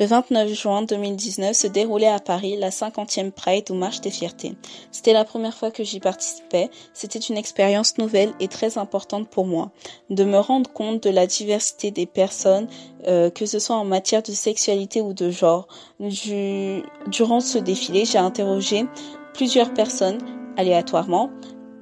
Le 29 juin 2019 se déroulait à Paris la 50e Pride ou Marche des Fiertés. C'était la première fois que j'y participais. C'était une expérience nouvelle et très importante pour moi. De me rendre compte de la diversité des personnes, euh, que ce soit en matière de sexualité ou de genre. Du... Durant ce défilé, j'ai interrogé plusieurs personnes aléatoirement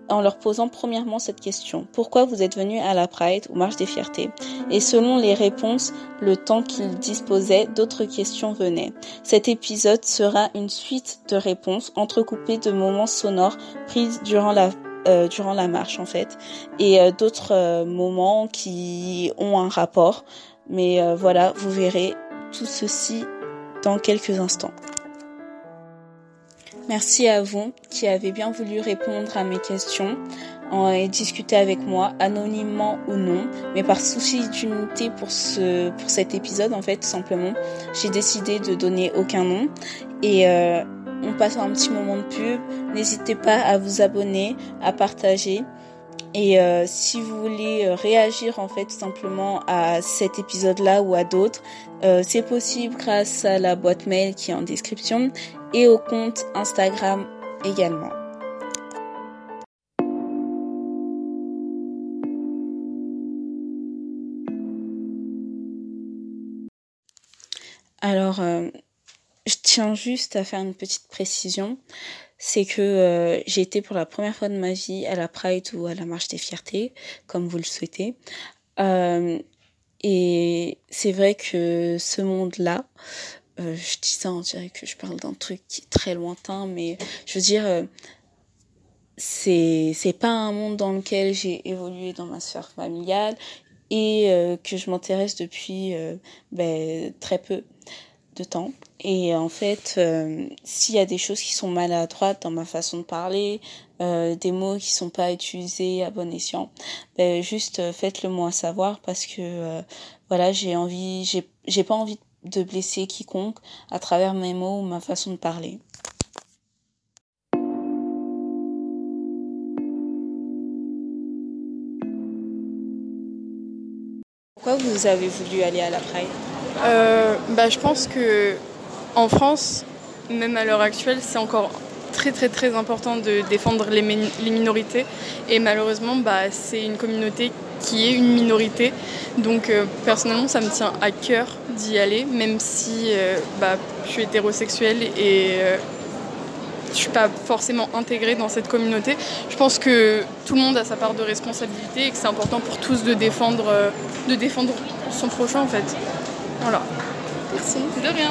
en leur posant premièrement cette question. Pourquoi vous êtes venu à la Pride ou Marche des Fiertés? Et selon les réponses, le temps qu'ils disposaient, d'autres questions venaient. Cet épisode sera une suite de réponses entrecoupées de moments sonores pris durant la euh, durant la marche en fait et euh, d'autres euh, moments qui ont un rapport mais voilà vous verrez tout ceci dans quelques instants Merci à vous qui avez bien voulu répondre à mes questions et discuter avec moi, anonymement ou non, mais par souci d'unité pour ce pour cet épisode en fait simplement, j'ai décidé de donner aucun nom et euh, on passe un petit moment de pub. N'hésitez pas à vous abonner, à partager. Et euh, si vous voulez euh, réagir en fait tout simplement à cet épisode-là ou à d'autres, euh, c'est possible grâce à la boîte mail qui est en description et au compte Instagram également. Alors, euh, je tiens juste à faire une petite précision. C'est que euh, j'ai été pour la première fois de ma vie à la Pride ou à la Marche des Fiertés, comme vous le souhaitez. Euh, et c'est vrai que ce monde-là, euh, je dis ça, on dirait que je parle d'un truc qui est très lointain, mais je veux dire, euh, c'est pas un monde dans lequel j'ai évolué dans ma sphère familiale et euh, que je m'intéresse depuis ben, très peu de temps. Et en fait, s'il y a des choses qui sont maladroites dans ma façon de parler, des mots qui sont pas utilisés à bon escient, ben, juste faites-le moi savoir parce que voilà, j'ai envie, j'ai pas envie de de blesser quiconque à travers mes mots ou ma façon de parler. Pourquoi vous avez voulu aller à la Pride? Euh, bah, Je pense que en France, même à l'heure actuelle, c'est encore très très très important de défendre les, les minorités. Et malheureusement, bah, c'est une communauté qui est une minorité. Donc euh, personnellement, ça me tient à cœur d'y aller, même si euh, bah, je suis hétérosexuelle et euh, je suis pas forcément intégrée dans cette communauté. Je pense que tout le monde a sa part de responsabilité et que c'est important pour tous de défendre, de défendre son prochain en fait. Voilà. Merci. De rien.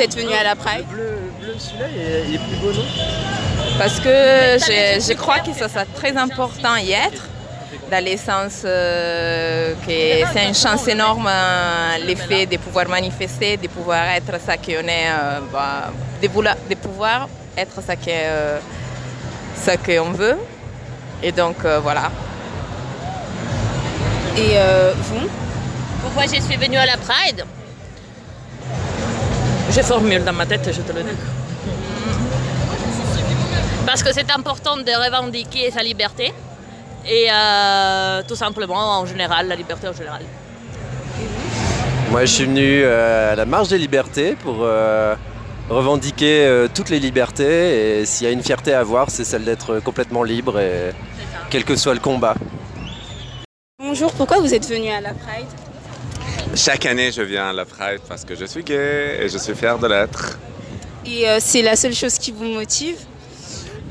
êtes venu à la Pride bleu, bleu celui-là, il, est plus beau, non Parce que je, je, crois que ça c'est très important y être, dans le sens euh, que c'est une chance énorme euh, l'effet de pouvoir manifester, de pouvoir être ça qu'on est, euh, bah, de, vouloir, de pouvoir être ça qu'on euh, veut. Et donc voilà. Et euh, vous? Pourquoi je suis venue à la Pride? Je formule dans ma tête, je te le dis. Parce que c'est important de revendiquer sa liberté et euh, tout simplement en général, la liberté en général. Moi je suis venu euh, à la marche des libertés pour euh, revendiquer euh, toutes les libertés et s'il y a une fierté à avoir c'est celle d'être complètement libre et quel que soit le combat. Bonjour, pourquoi vous êtes venu à la Pride? Chaque année, je viens à la Pride parce que je suis gay et je suis fier de l'être. Et euh, c'est la seule chose qui vous motive?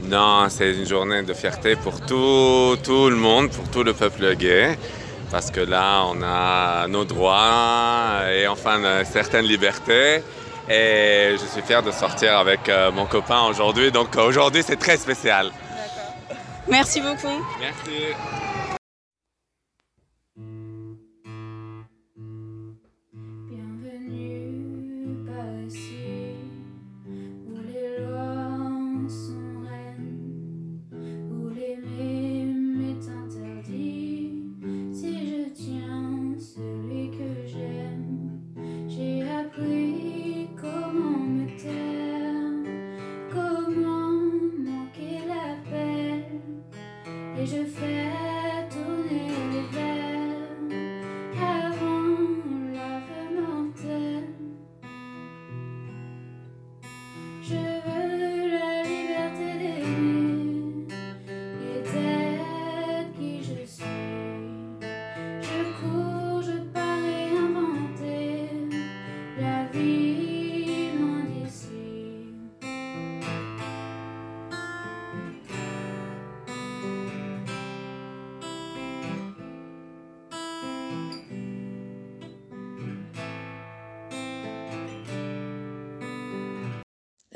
Non, c'est une journée de fierté pour tout, tout le monde, pour tout le peuple gay. parce que là, on a nos droits et enfin certaines libertés. Et je suis fier de sortir avec euh, mon copain aujourd'hui. Donc aujourd'hui, c'est très spécial. Merci beaucoup. Merci. et je fais.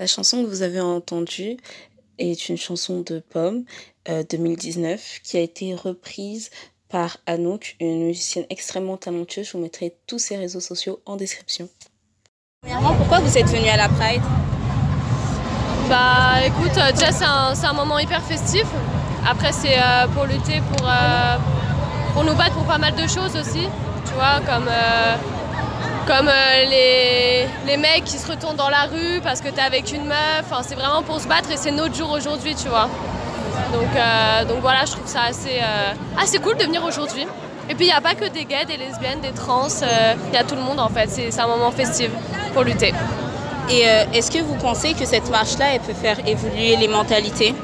La chanson que vous avez entendue est une chanson de Pomme 2019 euh, qui a été reprise par Anouk, une musicienne extrêmement talentueuse. Je vous mettrai tous ses réseaux sociaux en description. Premièrement, pourquoi vous êtes venu à la Pride? Bah écoute, euh, déjà c'est un, moment hyper festif. Après c'est euh, pour lutter, pour, pour nous battre pour pas mal de choses aussi. Tu vois, comme comme euh, les, les, mecs qui se retournent dans la rue parce que t'es avec une meuf. Enfin, c'est vraiment pour se battre et c'est notre jour aujourd'hui, tu vois. Donc, euh, donc voilà, je trouve ça assez, euh, assez cool de venir aujourd'hui. Et puis il n'y a pas que des gays, des lesbiennes, des trans, il y a tout le monde en fait. C'est un moment festif pour lutter. Et est-ce que vous pensez que cette marche-là, elle peut faire évoluer les mentalités?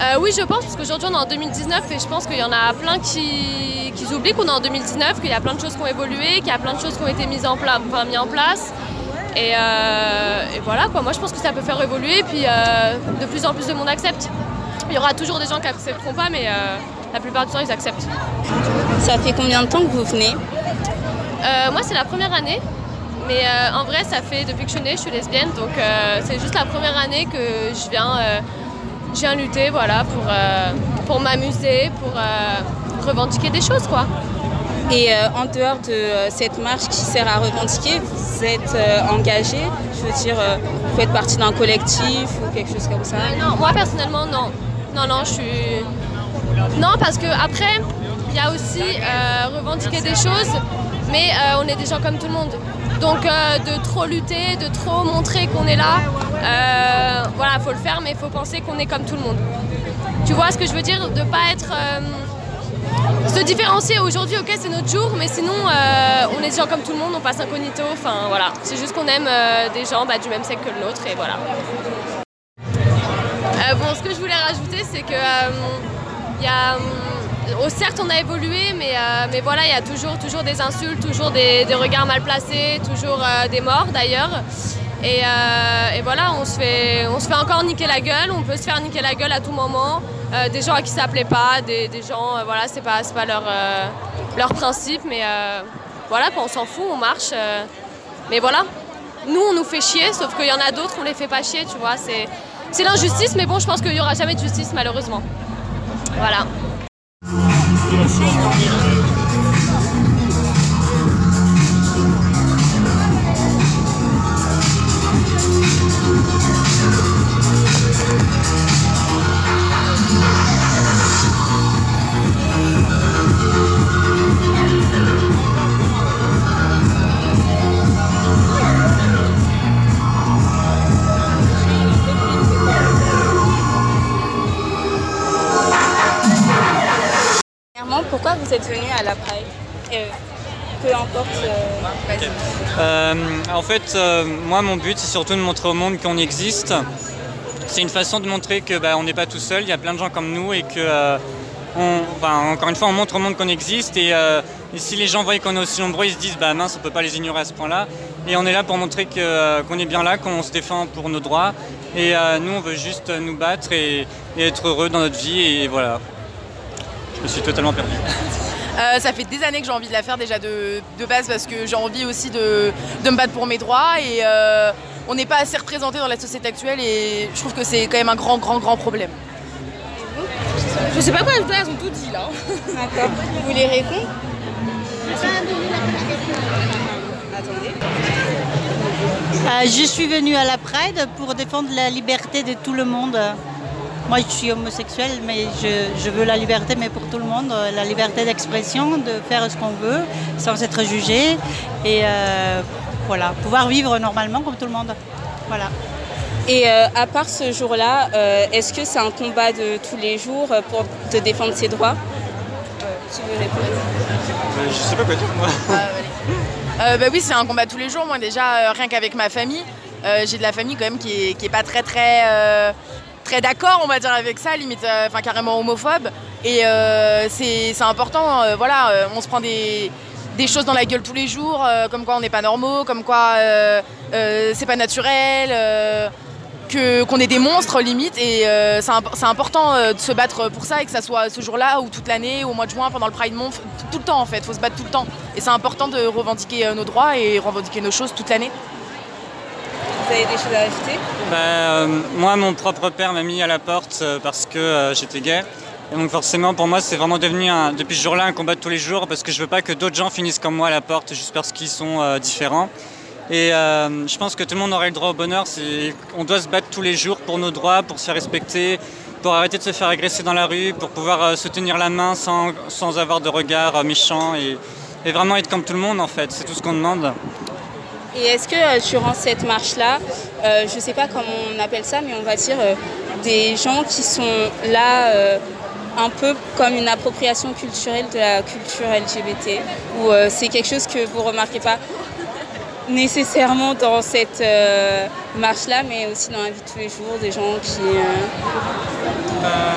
Euh, oui, je pense, parce qu'aujourd'hui on est en 2019 et je pense qu'il y en a plein qui, oublient qu'on est en 2019, qu'il y a plein de choses qui ont évolué, qu'il y a plein de choses qui ont été mises en, en place. Euh, et, voilà, quoi. moi je pense que ça peut faire évoluer et puis euh, de plus en plus de monde accepte. Il y aura toujours des gens qui n'accepteront pas, mais la plupart du temps ils acceptent. Ça fait combien de temps que vous venez? Moi c'est la première année, mais en vrai ça fait depuis que je suis née, je suis lesbienne, donc c'est juste la première année que je viens je viens lutter voilà, pour, euh, pour m'amuser, pour euh, revendiquer des choses. quoi. Et euh, en dehors de cette marche qui sert à revendiquer, vous êtes engagé? Je veux dire, vous faites partie d'un collectif ou quelque chose comme ça? Non, moi personnellement, non. Non, non, je suis. Non, parce que après, il y a aussi revendiquer des choses, mais on est des gens comme tout le monde. Donc de trop lutter, de trop montrer qu'on est là, euh, voilà, faut le faire, mais il faut penser qu'on est comme tout le monde. Tu vois ce que je veux dire? De pas être. Euh, se différencier aujourd'hui, ok, c'est notre jour, mais sinon, euh, on est des gens comme tout le monde, on passe incognito, enfin voilà. C'est juste qu'on aime des gens bah, du même sexe que le nôtre, et voilà. bon, ce que je voulais rajouter, c'est que. il y a. Certes, on a évolué, mais, mais voilà, il y a toujours, des insultes, toujours des, regards mal placés, toujours des morts d'ailleurs. Euh, et, voilà, on se, fait, encore niquer la gueule, on peut se faire niquer la gueule à tout moment. Euh, des gens à qui ça plaît pas, des, gens, euh, voilà, c'est pas, pas leur, leur principe, mais voilà, on s'en fout, on marche. mais voilà, nous on nous fait chier, sauf qu'il y en a d'autres, on les fait pas chier, tu vois. C'est l'injustice, mais bon, je pense qu'il y aura jamais de justice, malheureusement. Voilà. Thank you. Pourquoi vous êtes venu à la Pride euh, Peu importe. Euh, euh, en fait, moi, mon but, c'est surtout de montrer au monde qu'on existe. C'est une façon de montrer que bah, on n'est pas tout seul, il y a plein de gens comme nous et que, encore une fois, on montre au monde qu'on existe. Et, si les gens voient qu'on est aussi nombreux, ils se disent, bah mince, on peut pas les ignorer à ce point-là. Et on est là pour montrer qu'on est bien là, qu'on se défend pour nos droits. Et nous, on veut juste nous battre et, et être heureux dans notre vie. Et voilà. Je suis totalement perdu. Euh, ça fait des années que j'ai envie de la faire déjà de, base parce que j'ai envie aussi de, me battre pour mes droits et euh, on n'est pas assez représenté dans la société actuelle et je trouve que c'est quand même un grand, grand, grand problème. Je sais pas quoi elles ont tout dit là. D'accord. Vous voulez répondre? Attendez. Euh, je suis venue à la Pride pour défendre la liberté de tout le monde. Moi, je suis homosexuelle, mais je, veux la liberté, mais pour tout le monde, la liberté d'expression, de faire ce qu'on veut, sans être jugé, et euh, voilà, pouvoir vivre normalement comme tout le monde. Voilà. Et euh, à part ce jour-là, est-ce que c'est un combat de tous les jours pour te défendre ses droits? Tu veux répondre? Je sais pas quoi dire moi. Ah, euh, bah oui, c'est un combat tous les jours. Moi, déjà, euh, rien qu'avec ma famille, euh, j'ai de la famille quand même qui est, pas très très très d'accord, on va dire, avec ça, limite, enfin carrément homophobe. Et c'est important. voilà, on se prend des choses dans la gueule tous les jours, comme quoi on n'est pas normaux, comme quoi c'est pas naturel qu'on ait des monstres limite et euh, c'est important euh, de se battre pour ça et que ça soit ce jour-là ou toute l'année, au mois de juin, pendant le Pride Month, tout le temps en fait, faut se battre tout le temps. Et c'est important de revendiquer euh, nos droits et revendiquer nos choses toute l'année. Vous avez des choses à ajouter bah, Moi, mon propre père m'a mis à la porte parce que j'étais gay. Donc forcément, pour moi, c'est vraiment devenu, depuis ce jour-là, un combat de tous les jours parce que je veux pas que d'autres gens finissent comme moi à la porte juste parce qu'ils sont différents. Et euh, je pense que tout le monde aurait le droit au bonheur. On doit se battre tous les jours pour nos droits, pour se faire respecter, pour arrêter de se faire agresser dans la rue, pour pouvoir euh, se tenir la main sans, sans avoir de regard euh, méchant et, vraiment être comme tout le monde en fait. C'est tout ce qu'on demande. Et est-ce que durant cette marche-là, je ne sais pas comment on appelle ça, mais on va dire des gens qui sont là un peu comme une appropriation culturelle de la culture LGBT, ou c'est quelque chose que vous remarquez pas nécessairement dans cette euh, marche-là, mais aussi dans la vie de tous les jours, des gens qui... Euh, euh,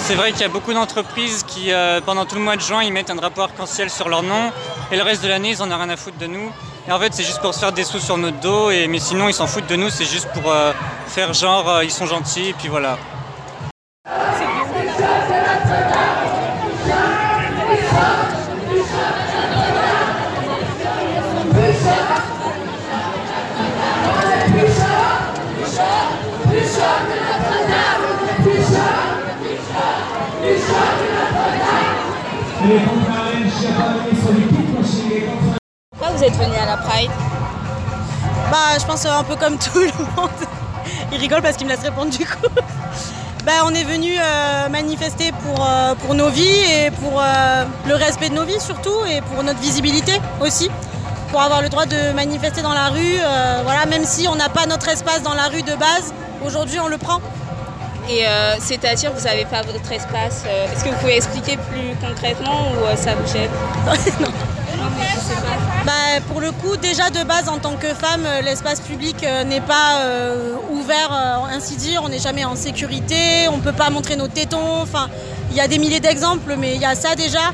c'est vrai qu'il y a beaucoup d'entreprises qui, pendant tout le mois de juin, ils mettent un drapeau arc-en-ciel sur leur nom, et le reste de l'année, ils en ont rien à foutre de nous. Et en fait, c'est juste pour se faire des sous sur notre dos, et, mais sinon, ils s'en foutent de nous, c'est juste pour faire genre, ils sont gentils, et puis voilà. Vous êtes venu à la Pride Bah, je pense un peu comme tout le monde. Il rigole parce qu'il me laisse répondre du coup. Bah, on est venu euh, manifester pour, euh, pour nos vies et pour euh, le respect de nos vies surtout et pour notre visibilité aussi. Pour avoir le droit de manifester dans la rue, voilà, même si on n'a pas notre espace dans la rue de base, aujourd'hui on le prend. Et c'est-à-dire, vous n'avez pas votre espace. Est-ce que vous pouvez expliquer plus concrètement ou ça vous gêne? Non. Bah, pour le coup, déjà de base, en tant que femme, l'espace public n'est pas ouvert, ainsi dire. On n'est jamais en sécurité, on ne peut pas montrer nos tétons. Enfin, il y a des milliers d'exemples, mais il y a ça déjà.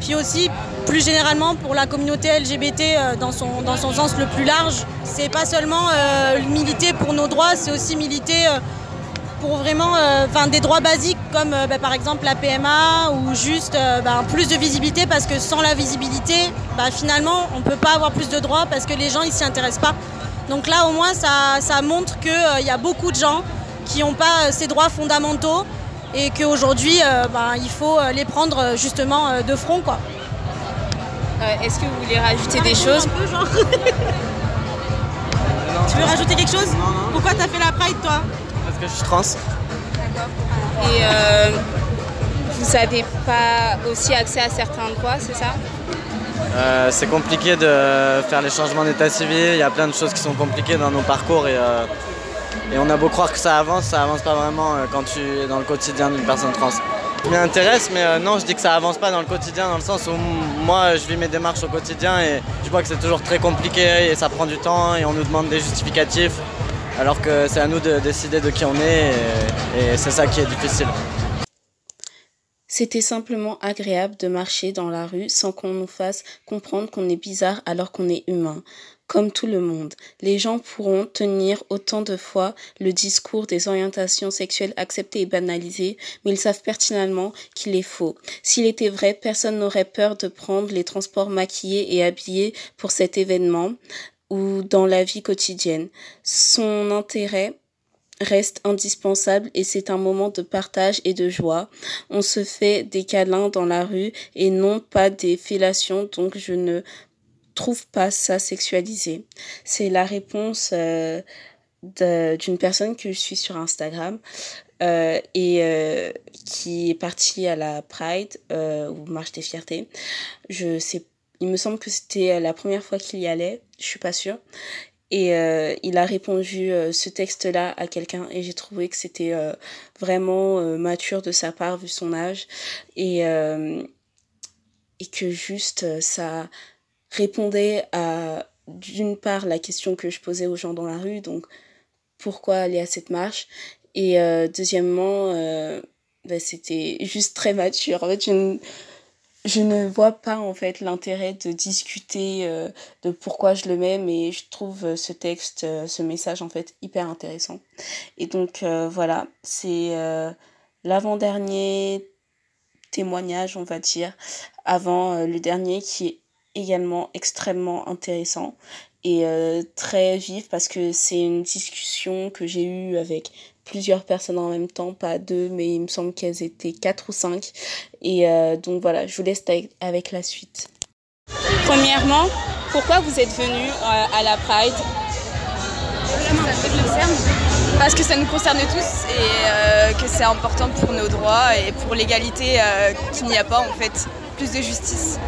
Puis aussi, plus généralement, pour la communauté LGBT dans, son, dans son sens le plus large, c'est pas seulement militer pour nos droits, c'est aussi militer pour vraiment euh, des droits basiques comme euh, bah, par exemple la PMA ou juste euh, bah, plus de visibilité parce que sans la visibilité, bah, finalement, on ne peut pas avoir plus de droits parce que les gens ne s'y intéressent pas. Donc là, au moins, ça, montre qu'il y a beaucoup de gens qui n'ont pas ces droits fondamentaux et qu'aujourd'hui, il faut les prendre justement de front. Quoi. Est-ce que vous voulez rajouter des choses Tu veux rajouter quelque chose? Pourquoi tu as fait que je suis trans. D'accord. Et euh, vous n'avez pas aussi accès à certains droits, c'est ça? Euh, C'est compliqué de faire les changements d'état civil. Il y a plein de choses qui sont compliquées dans nos parcours et, euh, et on a beau croire que ça avance, ça avance pas vraiment quand tu es dans le quotidien d'une personne trans. Je m'y intéresse, mais non, je dis que ça avance pas dans le quotidien, dans le sens où moi, je vis mes démarches au quotidien et je vois que c'est toujours très compliqué et ça prend du temps et on nous demande des justificatifs alors que c'est à nous de décider de qui on est et, c'est ça qui est difficile. C'était simplement agréable de marcher dans la rue sans qu'on nous fasse comprendre qu'on est bizarre alors qu'on est humain. comme tout le monde. Les gens pourront tenir autant de fois le discours des orientations sexuelles acceptées et banalisées, mais ils savent pertinemment qu'il est faux. S'il était vrai, personne n'aurait peur de prendre les transports maquillés et habillés pour cet événement ou dans la vie quotidienne. Son intérêt reste indispensable et c'est un moment de partage et de joie. On se fait des câlins dans la rue et non pas des fellations, donc je ne trouve pas ça sexualisé. C'est la réponse euh, d'une personne que je suis sur Instagram euh, et euh, qui est partie à la Pride ou Marche des Fiertés. Je sais, il me semble que c'était la première fois qu'il y allait, je suis pas sûre. Et euh, il a répondu euh, ce texte-là à quelqu'un et j'ai trouvé que c'était euh, vraiment mature de sa part vu son âge et, et que juste ça répondait à d'une part la question que je posais aux gens dans la rue, donc pourquoi aller à cette marche? Et deuxièmement bah, c'était juste très mature. En fait, je ne vois pas en fait l'intérêt de discuter euh, de pourquoi je le mets, mais je trouve euh, ce texte, euh, ce message en fait hyper intéressant. Et donc voilà, c'est l'avant-dernier témoignage, on va dire, avant le dernier qui est également extrêmement intéressant et très vif parce que c'est une discussion que j'ai eue avec plusieurs personnes en même temps, pas deux, mais il me semble qu'elles étaient quatre ou cinq. Et euh, donc voilà, je vous laisse avec la suite. Premièrement, pourquoi vous êtes venu euh, à la Pride? Parce que ça nous concerne tous et euh, que c'est important pour nos droits et pour l'égalité qu'il n'y a pas en fait, plus de justice.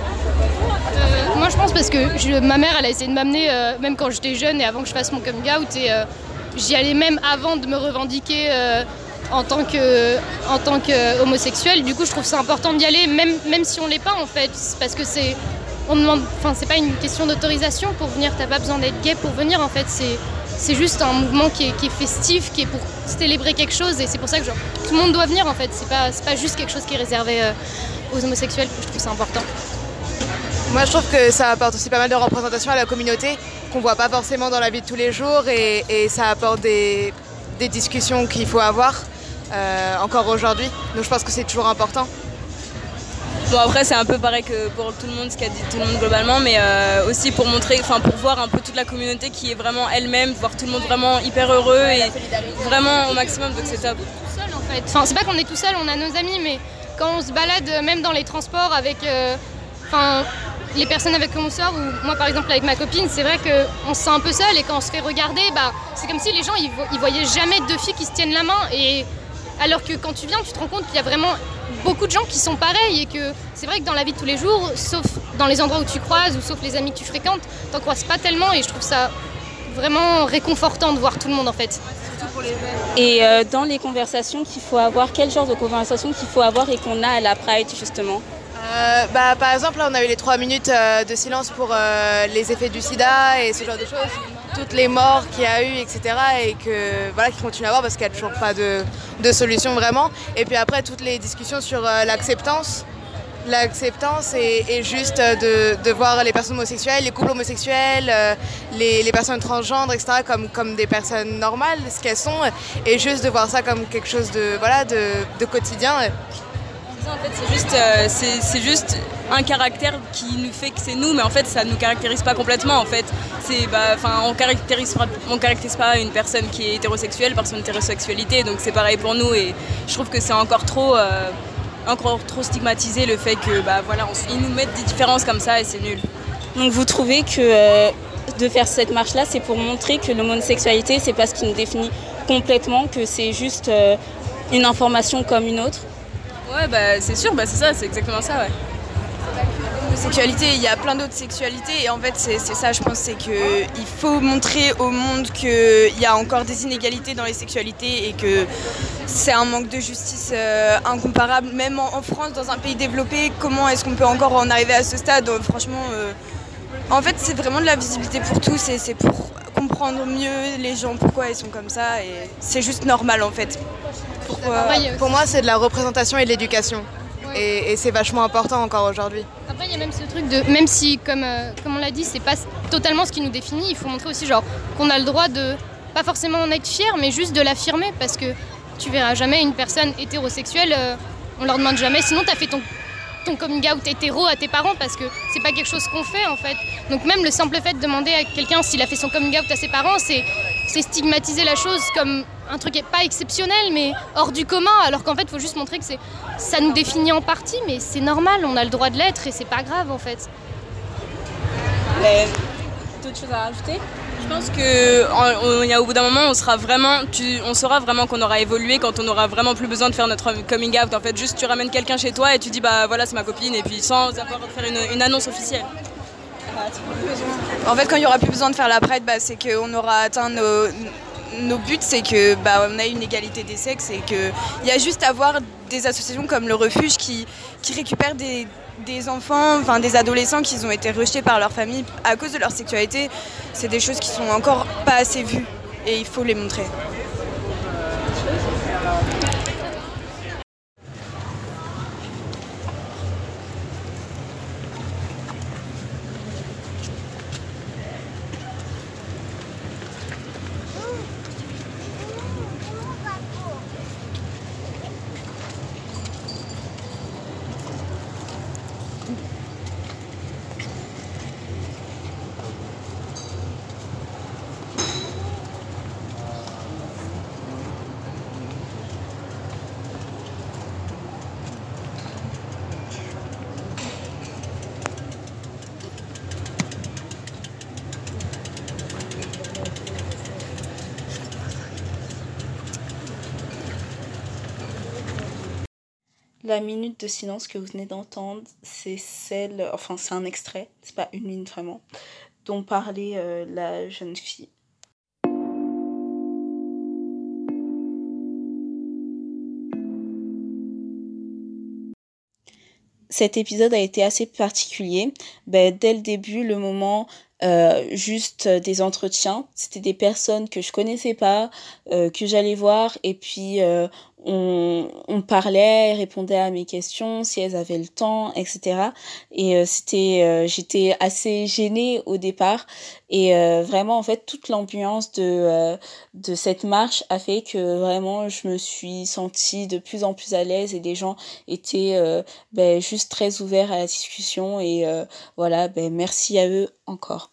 moi je pense parce que ma mère elle a essayé de m'amener même quand j'étais jeune et avant que je fasse mon coming out et J'y allais même avant de me revendiquer euh, en tant que en tant qu'homosexuel. Du coup, je trouve ça important d'y aller, même même si on l'est pas en fait, parce que c'est on demande, enfin c'est pas une question d'autorisation pour venir. T'as pas besoin d'être gay pour venir en fait. C'est c'est juste un mouvement qui est, festif, qui est pour célébrer quelque chose, et c'est pour ça que genre, tout le monde doit venir en fait. C'est pas pas juste quelque chose qui est réservé euh, aux homosexuels. Je trouve ça important. Moi, je trouve que ça apporte aussi pas mal de représentation à la communauté qu'on voit pas forcément dans la vie de tous les jours et, ça apporte des, discussions qu'il faut avoir euh, encore aujourd'hui. Donc, je pense que c'est toujours important. Bon après c'est un peu pareil que pour tout le monde, ce qu'a dit tout le monde globalement, mais euh, aussi pour montrer, enfin pour voir un peu toute la communauté qui est vraiment elle-même, voir tout le monde vraiment hyper heureux et vraiment au maximum, donc c'est top. Tout seul en fait. Enfin c'est pas qu'on est tout seul, on a nos amis, mais quand on se balade même dans les transports avec, euh, les personnes avec qui on sort, ou moi par exemple avec ma copine, c'est vrai qu'on se sent un peu seul et quand on se fait regarder, bah, c'est comme si les gens ils, voyaient jamais deux filles qui se tiennent la main. Et alors que quand tu viens, tu te rends compte qu'il y a vraiment beaucoup de gens qui sont pareils et que c'est vrai que dans la vie de tous les jours, sauf dans les endroits où tu croises ou sauf les amis que tu fréquentes, t'en croises pas tellement et je trouve ça vraiment réconfortant de voir tout le monde en fait. Et euh, dans les conversations qu'il faut avoir, quel genre de conversations qu'il faut avoir et qu'on a à la Pride justement? Euh, bah, Par exemple, là, on a eu les trois minutes euh, de silence pour euh, les effets du sida et ce genre de choses. Toutes les morts qu'il y a eu, etc. Et que, voilà, qui continuent à avoir parce qu'il n'y a toujours pas de, de, solution vraiment. Et puis après, toutes les discussions sur l'acceptance. L'acceptance et, juste de, voir les personnes homosexuelles, les couples homosexuels, les, les, personnes transgenres, etc. Comme, comme des personnes normales, ce qu'elles sont. Et juste de voir ça comme quelque chose de, voilà, de, de quotidien en fait, c'est juste, euh, juste un caractère qui nous fait que c'est nous, mais en fait, ça ne nous caractérise pas complètement. En fait, bah, on caractérise, on caractérise pas une personne qui est hétérosexuelle par son hétérosexualité, donc c'est pareil pour nous. Et je trouve que c'est encore trop, euh, encore trop stigmatisé le fait que, bah, voilà, ils nous mettent des différences comme ça et c'est nul. Donc vous trouvez que euh, de faire cette marche-là, c'est pour montrer que l'homosexualité, c'est pas ce qui nous définit complètement, que c'est juste une information comme une autre? Ouais, bah, c'est sûr, bah, c'est ça, c'est exactement ça, ouais. Sexualité, il y a plein d'autres sexualités et en fait c'est ça je pense, c'est qu'il faut montrer au monde qu'il y a encore des inégalités dans les sexualités et que c'est un manque de justice euh, incomparable, même en, France, dans un pays développé, comment est-ce qu'on peut encore en arriver à ce stade? Franchement, euh, en fait c'est vraiment de la visibilité pour tous et c'est pour comprendre mieux les gens pourquoi ils sont comme ça et c'est juste normal en fait. Pour moi, c'est de la représentation et de l'éducation. Et, c'est vachement important encore aujourd'hui. Après, il y a même ce truc de, même si, comme, euh, comme on l'a dit, c'est pas totalement ce qui nous définit, il faut montrer aussi genre qu'on a le droit de, pas forcément en être fier, mais juste de l'affirmer, parce que tu verras jamais une personne hétérosexuelle, euh, on leur demande jamais, sinon tu as fait ton, ton coming out hétéro à tes parents, parce que c'est pas quelque chose qu'on fait en fait. Donc même le simple fait de demander à quelqu'un s'il a fait son coming out à ses parents, c'est stigmatiser la chose comme un truc qui pas exceptionnel, mais hors du commun, alors qu'en fait, il faut juste montrer que ça nous définit en partie, mais c'est normal, on a le droit de l'être et c'est pas grave en fait. D'autres choses à rajouter? Je pense que au bout d'un moment, on sera vraiment, on saura vraiment qu'on aura évolué quand on aura vraiment plus besoin de faire notre coming out. En fait, juste tu ramènes quelqu'un chez toi et tu dis bah voilà c'est ma copine et puis sans avoir faire une, annonce officielle. En fait, quand il y aura plus besoin de faire la pride, bah, c'est qu'on aura atteint nos, buts, c'est que bah, on a une égalité des sexes et qu'il y a juste à avoir des associations comme le refuge qui, qui récupèrent des, des enfants, enfin des adolescents qui ont été rejetés par leur famille à cause de leur sexualité. C'est des choses qui sont encore pas assez vues et il faut les montrer. La minute de silence que vous venez d'entendre, c'est celle, enfin c'est un extrait, c'est pas une ligne vraiment, dont parlait euh, la jeune fille. Cet épisode a été assez particulier. Ben, dès le début, le moment euh, juste des entretiens. C'était des personnes que je connaissais pas, euh, que j'allais voir, et puis on, parlait, répondait à mes questions, si elles avaient le temps, etc. Et euh, c'était, euh, j'étais assez gênée au départ. Et euh, vraiment, en fait, toute l'ambiance de, de cette marche a fait que vraiment, je me suis sentie de plus en plus à l'aise et les gens étaient ben, juste très ouverts à la discussion. Et voilà, ben, merci à eux encore.